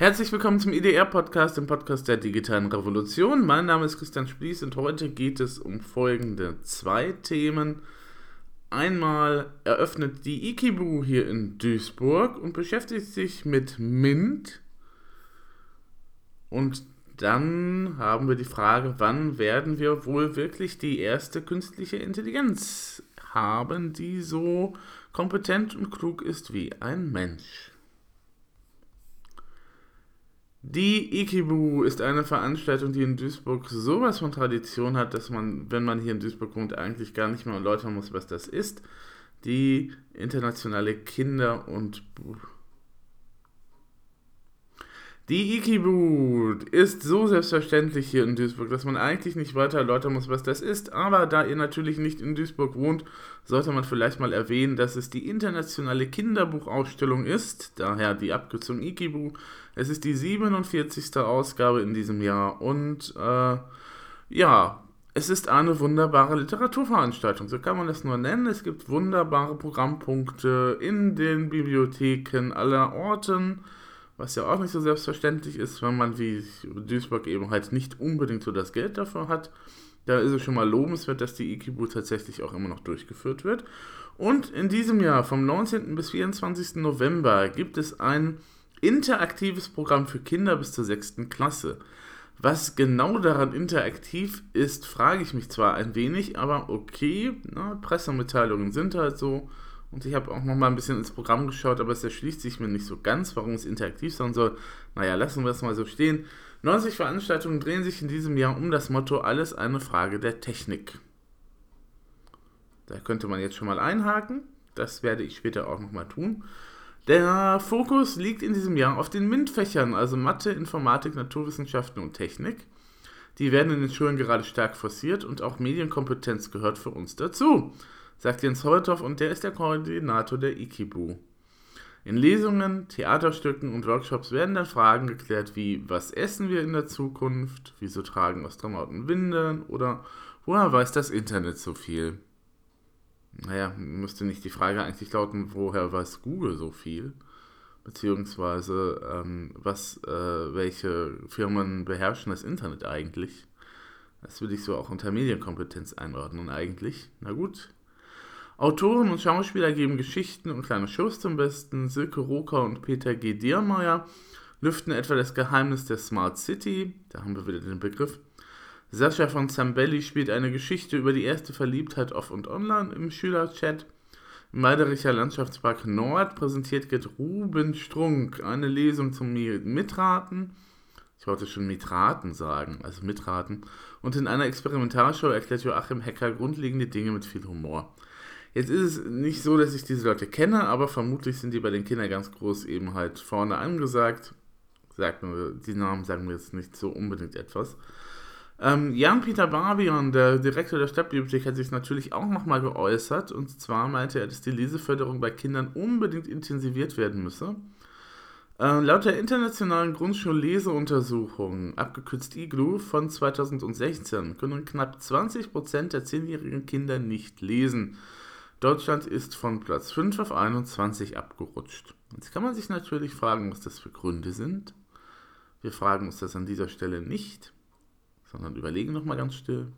Herzlich willkommen zum IDR-Podcast, dem Podcast der digitalen Revolution. Mein Name ist Christian Splies und heute geht es um folgende zwei Themen. Einmal eröffnet die Ikibu hier in Duisburg und beschäftigt sich mit Mint. Und dann haben wir die Frage, wann werden wir wohl wirklich die erste künstliche Intelligenz haben, die so kompetent und klug ist wie ein Mensch. Die Ikibu ist eine Veranstaltung, die in Duisburg sowas von Tradition hat, dass man, wenn man hier in Duisburg wohnt, eigentlich gar nicht mehr erläutern muss, was das ist. Die internationale Kinder- und die Ikibu ist so selbstverständlich hier in Duisburg, dass man eigentlich nicht weiter erläutern muss, was das ist. Aber da ihr natürlich nicht in Duisburg wohnt, sollte man vielleicht mal erwähnen, dass es die internationale Kinderbuchausstellung ist. Daher die Abkürzung Ikibu. Es ist die 47. Ausgabe in diesem Jahr. Und äh, ja, es ist eine wunderbare Literaturveranstaltung. So kann man das nur nennen. Es gibt wunderbare Programmpunkte in den Bibliotheken aller Orten was ja auch nicht so selbstverständlich ist, wenn man wie Duisburg eben halt nicht unbedingt so das Geld dafür hat. Da ist es schon mal lobenswert, dass die Ikibu tatsächlich auch immer noch durchgeführt wird. Und in diesem Jahr, vom 19. bis 24. November, gibt es ein interaktives Programm für Kinder bis zur 6. Klasse. Was genau daran interaktiv ist, frage ich mich zwar ein wenig, aber okay, na, Pressemitteilungen sind halt so. Und ich habe auch noch mal ein bisschen ins Programm geschaut, aber es erschließt sich mir nicht so ganz, warum es interaktiv sein soll. Naja, lassen wir es mal so stehen. 90 Veranstaltungen drehen sich in diesem Jahr um das Motto Alles eine Frage der Technik. Da könnte man jetzt schon mal einhaken. Das werde ich später auch noch mal tun. Der Fokus liegt in diesem Jahr auf den MINT-Fächern, also Mathe, Informatik, Naturwissenschaften und Technik. Die werden in den Schulen gerade stark forciert und auch Medienkompetenz gehört für uns dazu sagt Jens Holthoff und der ist der Koordinator der Ikibu. In Lesungen, Theaterstücken und Workshops werden dann Fragen geklärt wie, was essen wir in der Zukunft, wieso tragen Astronauten Windeln oder woher weiß das Internet so viel? Naja, müsste nicht die Frage eigentlich lauten, woher weiß Google so viel? Beziehungsweise, ähm, was, äh, welche Firmen beherrschen das Internet eigentlich? Das würde ich so auch unter Medienkompetenz einordnen eigentlich. Na gut, Autoren und Schauspieler geben Geschichten und kleine Shows zum Besten. Silke Roker und Peter G. Diermeier lüften etwa das Geheimnis der Smart City. Da haben wir wieder den Begriff. Sascha von Zambelli spielt eine Geschichte über die erste Verliebtheit off und online im Schülerchat. Im Meidericher Landschaftspark Nord präsentiert Gerd Ruben Strunk eine Lesung zum Mitraten. Ich wollte schon Mitraten sagen, also Mitraten. Und in einer Experimentalshow erklärt Joachim Hecker grundlegende Dinge mit viel Humor. Jetzt ist es nicht so, dass ich diese Leute kenne, aber vermutlich sind die bei den Kindern ganz groß eben halt vorne angesagt. Sagt mir, die Namen sagen mir jetzt nicht so unbedingt etwas. Ähm, Jan-Peter Barbian, der Direktor der Stadtbibliothek, hat sich natürlich auch nochmal geäußert. Und zwar meinte er, dass die Leseförderung bei Kindern unbedingt intensiviert werden müsse. Äh, laut der internationalen Grundschulleseuntersuchung, abgekürzt IGLU, von 2016, können knapp 20% der 10-jährigen Kinder nicht lesen. Deutschland ist von Platz 5 auf 21 abgerutscht. Jetzt kann man sich natürlich fragen, was das für Gründe sind. Wir fragen uns das an dieser Stelle nicht, sondern überlegen nochmal ganz still.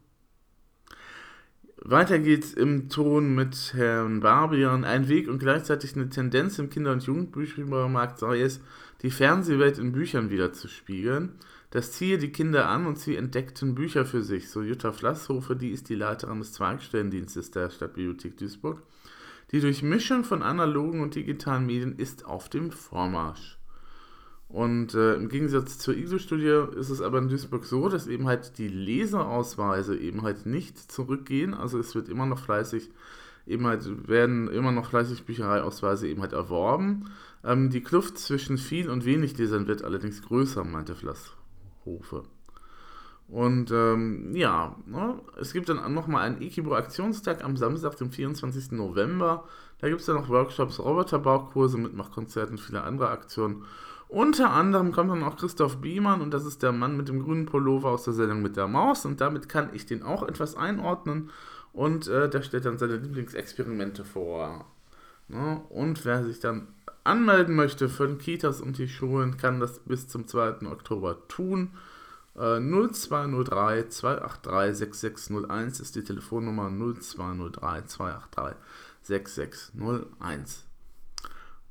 Weiter geht's im Ton mit Herrn Barbian. Ein Weg und gleichzeitig eine Tendenz im Kinder- und Jugendbüchermarkt sei es, die Fernsehwelt in Büchern wieder zu spiegeln. Das ziehe die Kinder an und sie entdeckten Bücher für sich, so Jutta Flasshofer, die ist die Leiterin des Zweigstellendienstes der Stadtbibliothek Duisburg. Die Durchmischung von analogen und digitalen Medien ist auf dem Vormarsch. Und äh, im Gegensatz zur ISO-Studie ist es aber in Duisburg so, dass eben halt die Leserausweise eben halt nicht zurückgehen. Also es wird immer noch fleißig, eben halt werden immer noch fleißig Büchereiausweise eben halt erworben. Ähm, die Kluft zwischen viel und wenig Lesern wird allerdings größer, meinte Flass. Hofe. Und ähm, ja, ne, es gibt dann nochmal einen Ikibo-Aktionstag am Samstag, dem 24. November. Da gibt es dann noch Workshops, Roboterbaukurse, Mitmachkonzerte und viele andere Aktionen. Unter anderem kommt dann auch Christoph Biemann und das ist der Mann mit dem grünen Pullover aus der Sendung mit der Maus und damit kann ich den auch etwas einordnen und äh, der stellt dann seine Lieblingsexperimente vor. Ne? Und wer sich dann anmelden möchte für den Kitas und die Schulen, kann das bis zum 2. Oktober tun. 0203 283 6601 ist die Telefonnummer 0203 283 6601.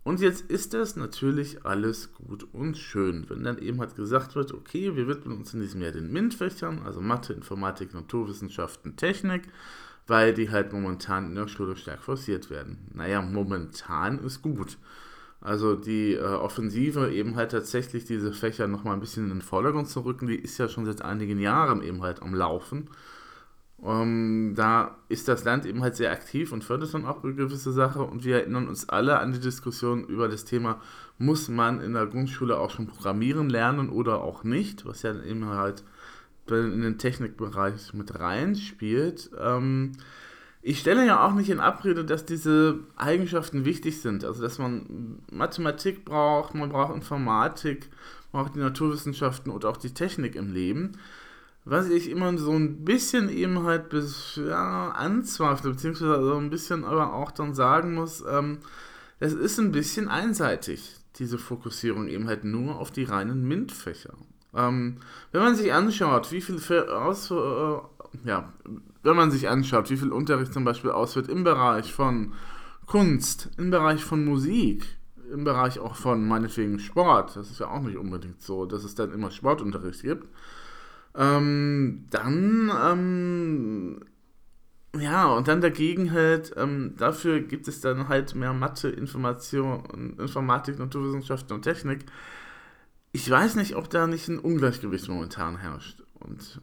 Und jetzt ist das natürlich alles gut und schön, wenn dann eben halt gesagt wird, okay, wir widmen uns in diesem Jahr den MINT-Fächern, also Mathe, Informatik, Naturwissenschaften, Technik, weil die halt momentan in der Schule stark forciert werden. Naja, momentan ist gut. Also die äh, Offensive eben halt tatsächlich diese Fächer nochmal ein bisschen in den Vordergrund zu rücken, die ist ja schon seit einigen Jahren eben halt am Laufen. Ähm, da ist das Land eben halt sehr aktiv und fördert dann auch eine gewisse Sache und wir erinnern uns alle an die Diskussion über das Thema, muss man in der Grundschule auch schon programmieren lernen oder auch nicht, was ja eben halt in den Technikbereich mit reinspielt. Ähm, ich stelle ja auch nicht in Abrede, dass diese Eigenschaften wichtig sind. Also, dass man Mathematik braucht, man braucht Informatik, man braucht die Naturwissenschaften und auch die Technik im Leben. Was ich immer so ein bisschen eben halt bis, ja, anzweifle, beziehungsweise so ein bisschen aber auch dann sagen muss, ähm, das ist ein bisschen einseitig, diese Fokussierung eben halt nur auf die reinen MINT-Fächer. Ähm, wenn man sich anschaut, wie viel aus, äh, ja, wenn man sich anschaut, wie viel Unterricht zum Beispiel ausführt im Bereich von Kunst, im Bereich von Musik, im Bereich auch von meinetwegen Sport, das ist ja auch nicht unbedingt so, dass es dann immer Sportunterricht gibt, ähm, dann, ähm, ja, und dann dagegen halt, ähm, dafür gibt es dann halt mehr Mathe, Information, Informatik, Naturwissenschaften und Technik. Ich weiß nicht, ob da nicht ein Ungleichgewicht momentan herrscht. Und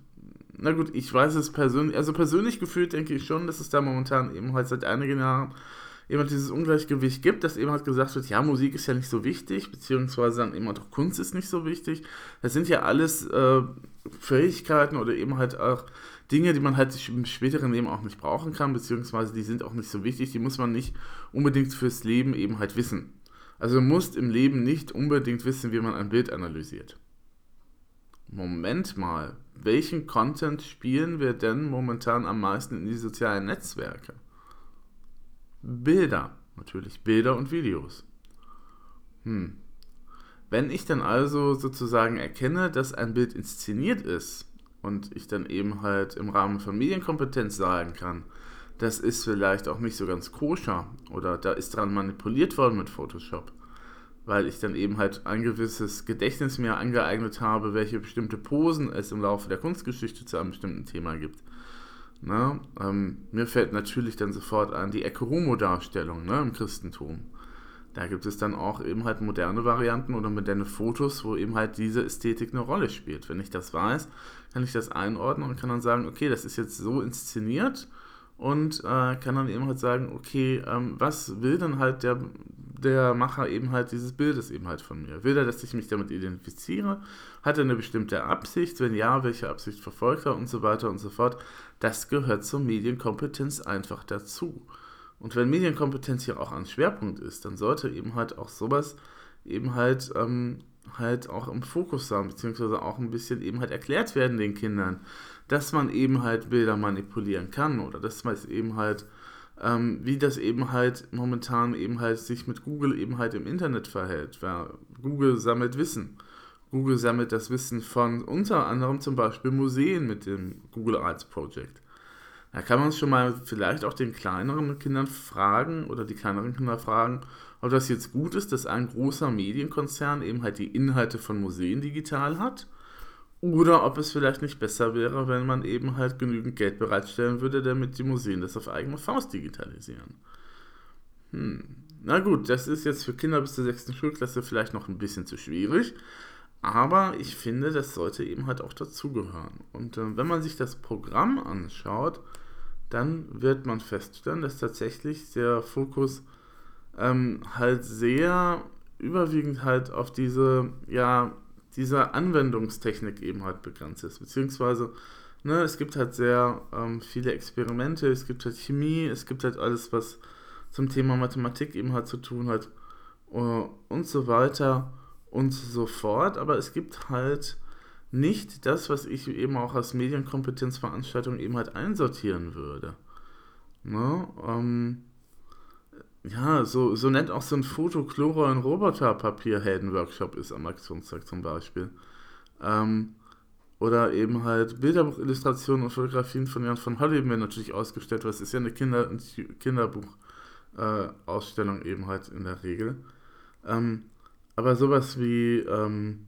na gut, ich weiß es persönlich, also persönlich gefühlt denke ich schon, dass es da momentan eben halt seit einigen Jahren eben halt dieses Ungleichgewicht gibt, dass eben halt gesagt wird, ja, Musik ist ja nicht so wichtig, beziehungsweise dann eben halt auch Kunst ist nicht so wichtig. Das sind ja alles äh, Fähigkeiten oder eben halt auch Dinge, die man halt im späteren Leben auch nicht brauchen kann, beziehungsweise die sind auch nicht so wichtig, die muss man nicht unbedingt fürs Leben eben halt wissen. Also du musst im Leben nicht unbedingt wissen, wie man ein Bild analysiert. Moment mal, welchen Content spielen wir denn momentan am meisten in die sozialen Netzwerke? Bilder, natürlich Bilder und Videos. Hm. Wenn ich dann also sozusagen erkenne, dass ein Bild inszeniert ist und ich dann eben halt im Rahmen von Medienkompetenz sagen kann, das ist vielleicht auch nicht so ganz koscher oder da ist dran manipuliert worden mit Photoshop, weil ich dann eben halt ein gewisses Gedächtnis mir angeeignet habe, welche bestimmte Posen es im Laufe der Kunstgeschichte zu einem bestimmten Thema gibt. Ne? Ähm, mir fällt natürlich dann sofort an die Ecce-Homo-Darstellung ne, im Christentum. Da gibt es dann auch eben halt moderne Varianten oder moderne Fotos, wo eben halt diese Ästhetik eine Rolle spielt. Wenn ich das weiß, kann ich das einordnen und kann dann sagen, okay, das ist jetzt so inszeniert und äh, kann dann eben halt sagen, okay, ähm, was will dann halt der, der Macher eben halt dieses Bildes eben halt von mir? Will er, dass ich mich damit identifiziere? Hat er eine bestimmte Absicht? Wenn ja, welche Absicht verfolgt er und so weiter und so fort? Das gehört zur Medienkompetenz einfach dazu. Und wenn Medienkompetenz hier auch ein Schwerpunkt ist, dann sollte eben halt auch sowas eben halt, ähm, halt auch im Fokus sein, beziehungsweise auch ein bisschen eben halt erklärt werden den Kindern dass man eben halt Bilder manipulieren kann oder dass man es eben halt, ähm, wie das eben halt momentan eben halt sich mit Google eben halt im Internet verhält. Weil Google sammelt Wissen. Google sammelt das Wissen von unter anderem zum Beispiel Museen mit dem Google Arts Project. Da kann man schon mal vielleicht auch den kleineren Kindern fragen oder die kleineren Kinder fragen, ob das jetzt gut ist, dass ein großer Medienkonzern eben halt die Inhalte von Museen digital hat oder ob es vielleicht nicht besser wäre, wenn man eben halt genügend Geld bereitstellen würde, damit die Museen das auf eigene Faust digitalisieren. Hm. Na gut, das ist jetzt für Kinder bis zur 6. Schulklasse vielleicht noch ein bisschen zu schwierig. Aber ich finde, das sollte eben halt auch dazugehören. Und äh, wenn man sich das Programm anschaut, dann wird man feststellen, dass tatsächlich der Fokus ähm, halt sehr überwiegend halt auf diese, ja, dieser Anwendungstechnik eben halt begrenzt ist. Beziehungsweise, ne, es gibt halt sehr ähm, viele Experimente, es gibt halt Chemie, es gibt halt alles, was zum Thema Mathematik eben halt zu tun hat uh, und so weiter und so fort. Aber es gibt halt nicht das, was ich eben auch als Medienkompetenzveranstaltung eben halt einsortieren würde. Ne? Ähm, ja, so, so nett auch so ein Foto, Chloro und Roboterpapierhelden-Workshop ist am Aktionstag zum Beispiel. Ähm, oder eben halt Bilderbuchillustrationen und Fotografien von Jan von werden natürlich ausgestellt, was ist ja eine Kinder Kinderbuch-Ausstellung äh, eben halt in der Regel. Ähm, aber sowas wie ähm,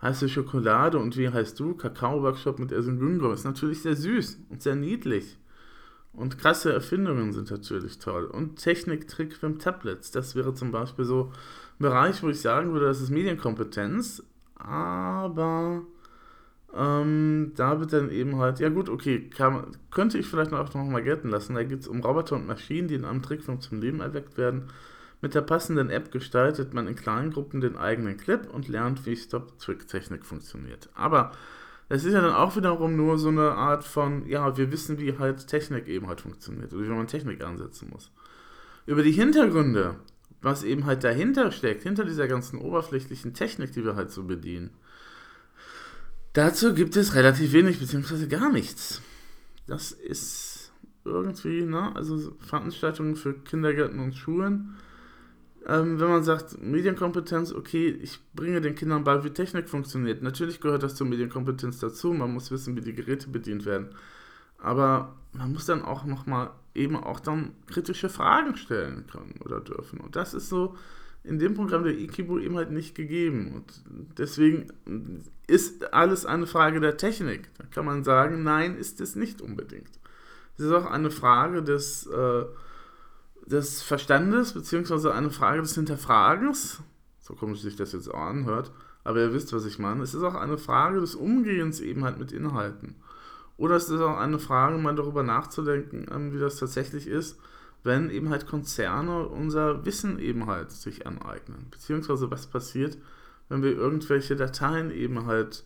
heiße Schokolade und wie heißt du? Kakao-Workshop mit Ersin Güngo ist natürlich sehr süß und sehr niedlich. Und krasse Erfindungen sind natürlich toll. Und Technik-Trick für Tablets. Das wäre zum Beispiel so ein Bereich, wo ich sagen würde, das ist Medienkompetenz. Aber ähm, da wird dann eben halt, ja gut, okay, kann, könnte ich vielleicht auch noch mal gelten lassen. Da geht es um Roboter und Maschinen, die in einem Trickfilm zum Leben erweckt werden. Mit der passenden App gestaltet man in kleinen Gruppen den eigenen Clip und lernt, wie Stop-Trick-Technik funktioniert. Aber es ist ja dann auch wiederum nur so eine Art von, ja, wir wissen, wie halt Technik eben halt funktioniert oder wie man Technik ansetzen muss. Über die Hintergründe, was eben halt dahinter steckt, hinter dieser ganzen oberflächlichen Technik, die wir halt so bedienen, dazu gibt es relativ wenig beziehungsweise gar nichts. Das ist irgendwie, ne, also Veranstaltungen für Kindergärten und Schulen, ähm, wenn man sagt, Medienkompetenz, okay, ich bringe den Kindern bei, wie Technik funktioniert. Natürlich gehört das zur Medienkompetenz dazu, man muss wissen, wie die Geräte bedient werden. Aber man muss dann auch nochmal eben auch dann kritische Fragen stellen können oder dürfen. Und das ist so in dem Programm der Ikibu eben halt nicht gegeben. Und deswegen ist alles eine Frage der Technik. Da kann man sagen, nein, ist es nicht unbedingt. Es ist auch eine Frage des äh, des Verstandes, beziehungsweise eine Frage des Hinterfragens, so komisch sich das jetzt auch anhört, aber ihr wisst, was ich meine. Es ist auch eine Frage des Umgehens eben halt mit Inhalten. Oder es ist auch eine Frage, mal darüber nachzudenken, ähm, wie das tatsächlich ist, wenn eben halt Konzerne unser Wissen eben halt sich aneignen. Beziehungsweise was passiert, wenn wir irgendwelche Dateien eben halt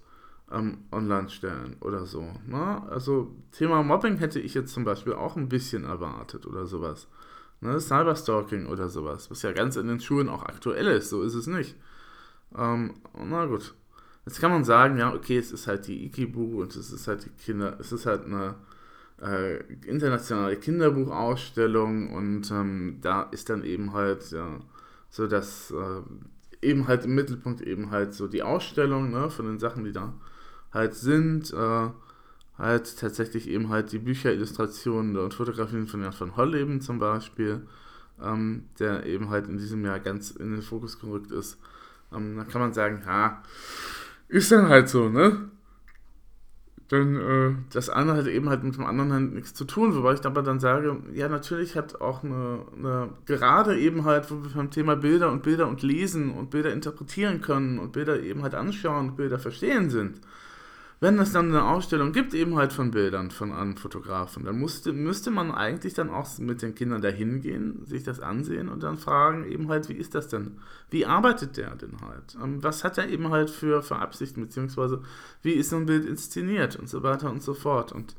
ähm, online stellen oder so. Ne? Also Thema Mobbing hätte ich jetzt zum Beispiel auch ein bisschen erwartet oder sowas. Ne, Cyberstalking oder sowas, was ja ganz in den Schulen auch aktuell ist, so ist es nicht. Ähm, na gut. Jetzt kann man sagen, ja, okay, es ist halt die Ikibu und es ist halt die Kinder, es ist halt eine äh, internationale Kinderbuchausstellung und ähm, da ist dann eben halt, ja, so dass äh, eben halt im Mittelpunkt eben halt so die Ausstellung, ne, von den Sachen, die da halt sind, äh, halt tatsächlich eben halt die Bücher, Illustrationen und Fotografien von Jan van Holleben zum Beispiel, ähm, der eben halt in diesem Jahr ganz in den Fokus gerückt ist. Ähm, da kann man sagen, ja, ist dann halt so, ne? Denn äh, das eine hat eben halt mit dem anderen halt nichts zu tun, wobei ich aber dann sage, ja, natürlich hat auch eine, eine, gerade eben halt, wo wir beim Thema Bilder und Bilder und Lesen und Bilder interpretieren können und Bilder eben halt anschauen und Bilder verstehen sind, wenn es dann eine Ausstellung gibt, eben halt von Bildern von einem Fotografen, dann musste, müsste man eigentlich dann auch mit den Kindern dahin gehen, sich das ansehen und dann fragen, eben halt, wie ist das denn? Wie arbeitet der denn halt? Ähm, was hat er eben halt für, für Absichten, beziehungsweise wie ist so ein Bild inszeniert und so weiter und so fort. Und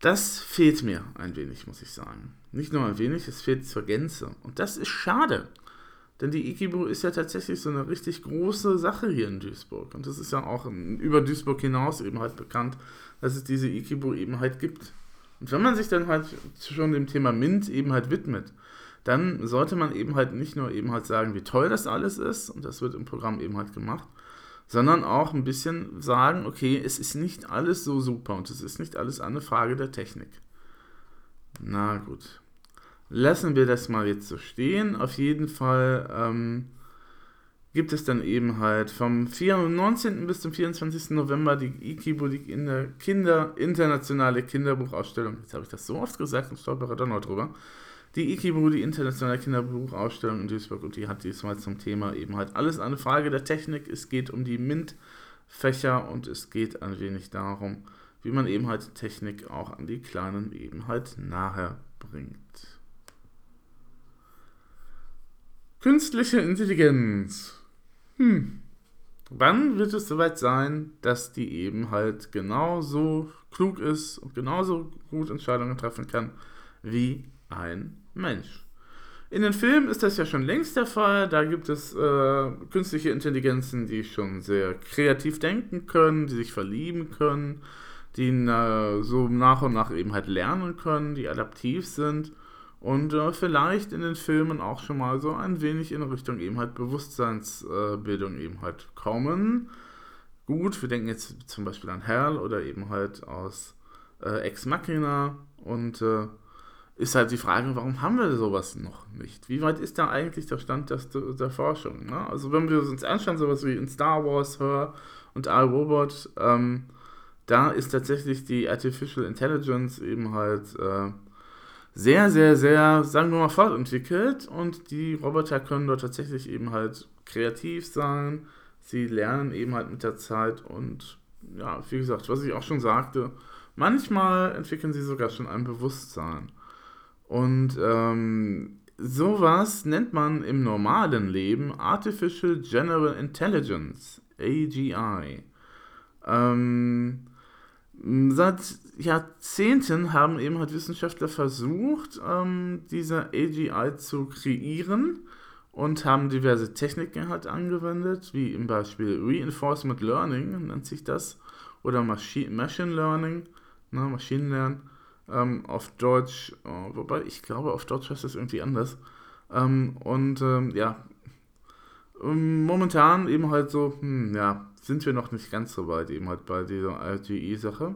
das fehlt mir ein wenig, muss ich sagen. Nicht nur ein wenig, es fehlt zur Gänze. Und das ist schade. Denn die Ikibu ist ja tatsächlich so eine richtig große Sache hier in Duisburg. Und das ist ja auch über Duisburg hinaus eben halt bekannt, dass es diese Ikibu eben halt gibt. Und wenn man sich dann halt schon dem Thema MINT eben halt widmet, dann sollte man eben halt nicht nur eben halt sagen, wie toll das alles ist, und das wird im Programm eben halt gemacht, sondern auch ein bisschen sagen, okay, es ist nicht alles so super und es ist nicht alles eine Frage der Technik. Na gut lassen wir das mal jetzt so stehen. Auf jeden Fall ähm, gibt es dann eben halt vom 19. bis zum 24. November die Ikibo, die Kinder, internationale Kinderbuchausstellung. Jetzt habe ich das so oft gesagt und stolpere da noch drüber. Die Ikibu, die internationale Kinderbuchausstellung in Duisburg und die hat diesmal zum Thema eben halt alles eine Frage der Technik. Es geht um die MINT-Fächer und es geht ein wenig darum, wie man eben halt Technik auch an die Kleinen eben halt nahe bringt. Künstliche Intelligenz. Hm. Wann wird es soweit sein, dass die eben halt genauso klug ist und genauso gut Entscheidungen treffen kann wie ein Mensch? In den Filmen ist das ja schon längst der Fall. Da gibt es äh, künstliche Intelligenzen, die schon sehr kreativ denken können, die sich verlieben können, die äh, so nach und nach eben halt lernen können, die adaptiv sind und äh, vielleicht in den Filmen auch schon mal so ein wenig in Richtung eben halt Bewusstseinsbildung äh, eben halt kommen. Gut, wir denken jetzt zum Beispiel an Hell oder eben halt aus äh, Ex Machina und äh, ist halt die Frage, warum haben wir sowas noch nicht? Wie weit ist da eigentlich der Stand der, der Forschung? Ne? Also wenn wir uns anschauen, sowas wie in Star Wars, Her und iRobot, ähm, da ist tatsächlich die Artificial Intelligence eben halt äh, sehr, sehr, sehr, sagen wir mal, fortentwickelt und die Roboter können dort tatsächlich eben halt kreativ sein. Sie lernen eben halt mit der Zeit und ja, wie gesagt, was ich auch schon sagte, manchmal entwickeln sie sogar schon ein Bewusstsein. Und ähm, sowas nennt man im normalen Leben Artificial General Intelligence, AGI. Ähm, Seit Jahrzehnten haben eben halt Wissenschaftler versucht, ähm, diese AGI zu kreieren und haben diverse Techniken halt angewendet, wie im Beispiel Reinforcement Learning nennt sich das, oder Machine Learning, ne, Maschinenlernen, ähm, auf Deutsch, oh, wobei ich glaube, auf Deutsch heißt das irgendwie anders. Ähm, und ähm, ja, momentan eben halt so, hm, ja, sind wir noch nicht ganz so weit eben halt bei dieser RGE-Sache.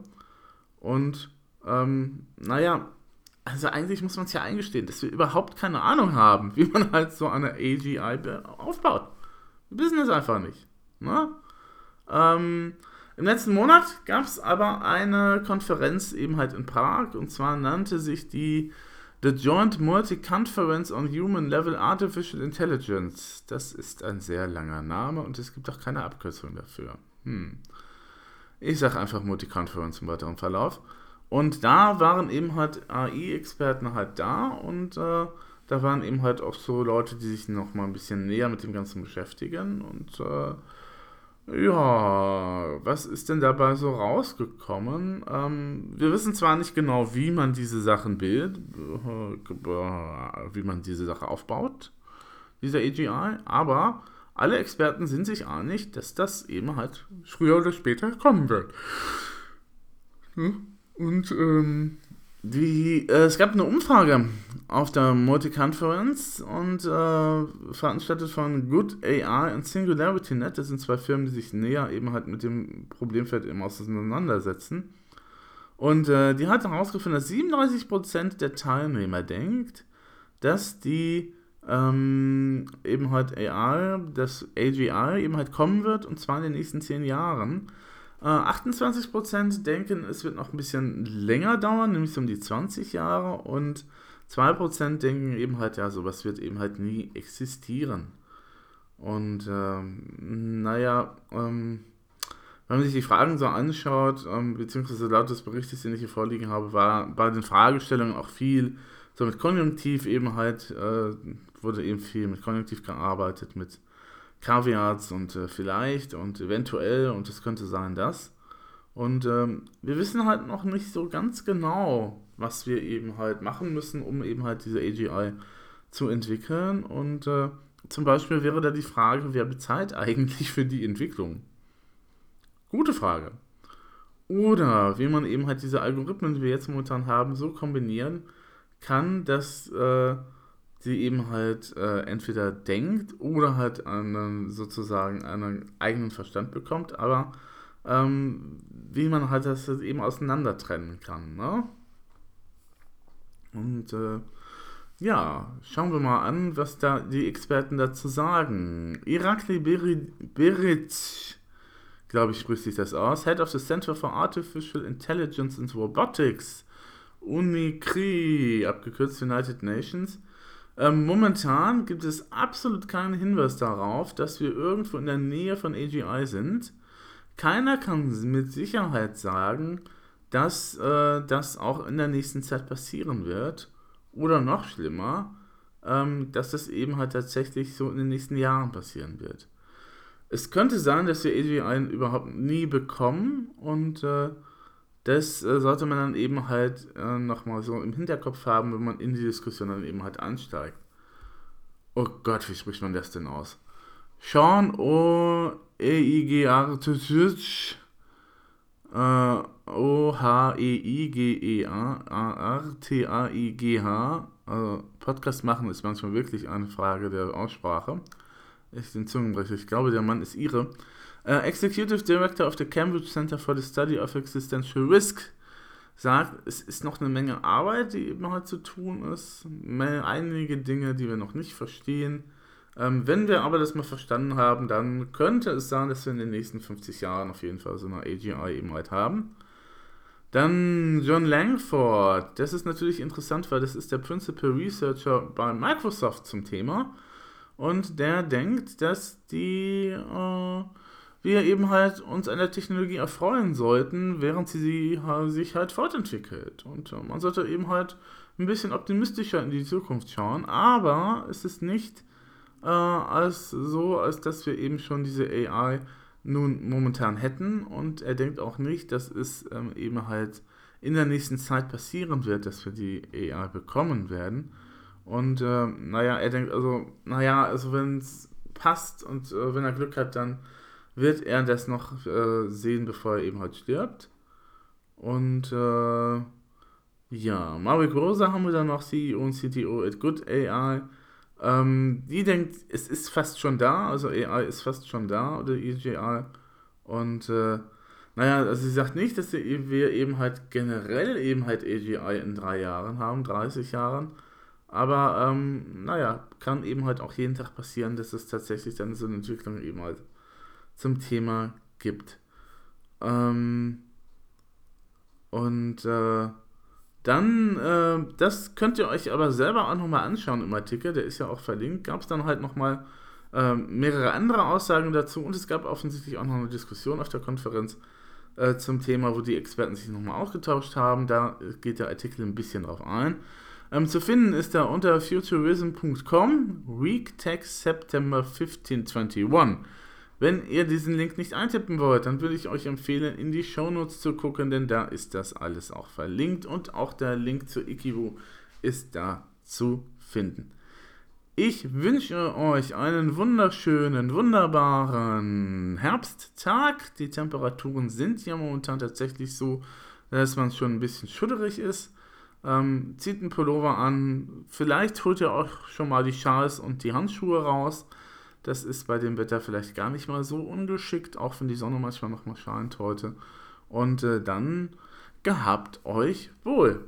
Und, ähm, naja, also eigentlich muss man es ja eingestehen, dass wir überhaupt keine Ahnung haben, wie man halt so eine AGI aufbaut. Wir wissen es einfach nicht. Ne? Ähm, Im letzten Monat gab es aber eine Konferenz eben halt in Prag und zwar nannte sich die The Joint Multi-Conference on Human Level Artificial Intelligence. Das ist ein sehr langer Name und es gibt auch keine Abkürzung dafür. Hm. Ich sage einfach Multi-Conference im weiteren Verlauf. Und da waren eben halt AI-Experten halt da und äh, da waren eben halt auch so Leute, die sich noch mal ein bisschen näher mit dem Ganzen beschäftigen und äh, ja, was ist denn dabei so rausgekommen? Ähm, wir wissen zwar nicht genau, wie man diese Sachen bildet, wie man diese Sache aufbaut, dieser AGI, aber alle Experten sind sich einig, dass das eben halt früher oder später kommen wird. Und ähm, die, äh, es gab eine Umfrage auf der Multi-Conference und äh, veranstaltet von Good AI und SingularityNet. Das sind zwei Firmen, die sich näher eben halt mit dem Problemfeld eben auseinandersetzen. Und äh, die hat herausgefunden, dass 37% der Teilnehmer denkt, dass die ähm, eben halt AI, das AGI eben halt kommen wird und zwar in den nächsten 10 Jahren. 28% äh, denken, es wird noch ein bisschen länger dauern, nämlich so um die 20 Jahre. Und 2% denken eben halt, ja, sowas wird eben halt nie existieren. Und ähm, naja, ähm, wenn man sich die Fragen so anschaut, ähm, beziehungsweise laut des Berichtes, den ich hier vorliegen habe, war bei den Fragestellungen auch viel so mit Konjunktiv eben halt, äh, wurde eben viel mit Konjunktiv gearbeitet, mit Kaviats und äh, vielleicht und eventuell und es könnte sein das. Und ähm, wir wissen halt noch nicht so ganz genau, was wir eben halt machen müssen, um eben halt diese AGI zu entwickeln. Und äh, zum Beispiel wäre da die Frage, wer bezahlt eigentlich für die Entwicklung? Gute Frage. Oder wie man eben halt diese Algorithmen, die wir jetzt momentan haben, so kombinieren kann, dass äh, sie eben halt äh, entweder denkt oder halt einen, sozusagen einen eigenen Verstand bekommt, aber ähm, wie man halt das eben auseinander trennen kann. Ne? Und äh, ja, schauen wir mal an, was da die Experten dazu sagen. Irakli Beric, glaube ich, spricht sich das aus, Head of the Center for Artificial Intelligence and Robotics, UNICRI, abgekürzt United Nations, ähm, momentan gibt es absolut keinen Hinweis darauf, dass wir irgendwo in der Nähe von AGI sind. Keiner kann mit Sicherheit sagen, dass äh, das auch in der nächsten Zeit passieren wird. Oder noch schlimmer, ähm, dass das eben halt tatsächlich so in den nächsten Jahren passieren wird. Es könnte sein, dass wir AGI überhaupt nie bekommen und äh, das äh, sollte man dann eben halt äh, nochmal so im Hinterkopf haben, wenn man in die Diskussion dann eben halt ansteigt. Oh Gott, wie spricht man das denn aus? Sean O E I G R T O H E I G E A R T A I G H Also Podcast machen ist manchmal wirklich eine Frage der Aussprache. Ich den Zungenbrecher. Ich glaube, der Mann ist ihre. Uh, Executive Director of the Cambridge Center for the Study of Existential Risk sagt, es ist noch eine Menge Arbeit, die eben halt zu tun ist. Einige Dinge, die wir noch nicht verstehen. Ähm, wenn wir aber das mal verstanden haben, dann könnte es sein, dass wir in den nächsten 50 Jahren auf jeden Fall so eine AGI eben halt haben. Dann John Langford, das ist natürlich interessant, weil das ist der Principal Researcher bei Microsoft zum Thema. Und der denkt, dass die äh, wir eben halt uns an der Technologie erfreuen sollten, während sie, sie sich halt fortentwickelt. Und äh, man sollte eben halt ein bisschen optimistischer in die Zukunft schauen, aber es ist nicht äh, als so, als dass wir eben schon diese AI nun momentan hätten und er denkt auch nicht, dass es ähm, eben halt in der nächsten Zeit passieren wird, dass wir die AI bekommen werden. Und äh, naja, er denkt also, naja, also wenn es passt und äh, wenn er Glück hat, dann wird er das noch äh, sehen, bevor er eben halt stirbt. Und äh, ja, Mario Rosa haben wir dann noch, CEO und CTO at Good AI. Ähm, die denkt, es ist fast schon da, also AI ist fast schon da, oder EGI. Und äh, naja, also sie sagt nicht, dass wir eben halt generell eben halt AGI in drei Jahren haben, 30 Jahren. Aber ähm, naja, kann eben halt auch jeden Tag passieren, dass es tatsächlich dann so eine Entwicklung eben halt zum Thema gibt. Ähm, und äh, dann, äh, das könnt ihr euch aber selber auch nochmal anschauen im Artikel, der ist ja auch verlinkt, gab es dann halt nochmal äh, mehrere andere Aussagen dazu und es gab offensichtlich auch noch eine Diskussion auf der Konferenz äh, zum Thema, wo die Experten sich nochmal ausgetauscht haben. Da geht der Artikel ein bisschen drauf ein. Ähm, zu finden ist er unter futurism.com, Week Text September 1521. Wenn ihr diesen Link nicht eintippen wollt, dann würde ich euch empfehlen, in die Shownotes zu gucken, denn da ist das alles auch verlinkt und auch der Link zu Ikibu ist da zu finden. Ich wünsche euch einen wunderschönen, wunderbaren Herbsttag. Die Temperaturen sind ja momentan tatsächlich so, dass man schon ein bisschen schudderig ist. Ähm, zieht einen Pullover an. Vielleicht holt ihr auch schon mal die Schals und die Handschuhe raus. Das ist bei dem Wetter vielleicht gar nicht mal so ungeschickt, auch wenn die Sonne manchmal noch mal scheint heute. Und äh, dann gehabt euch wohl.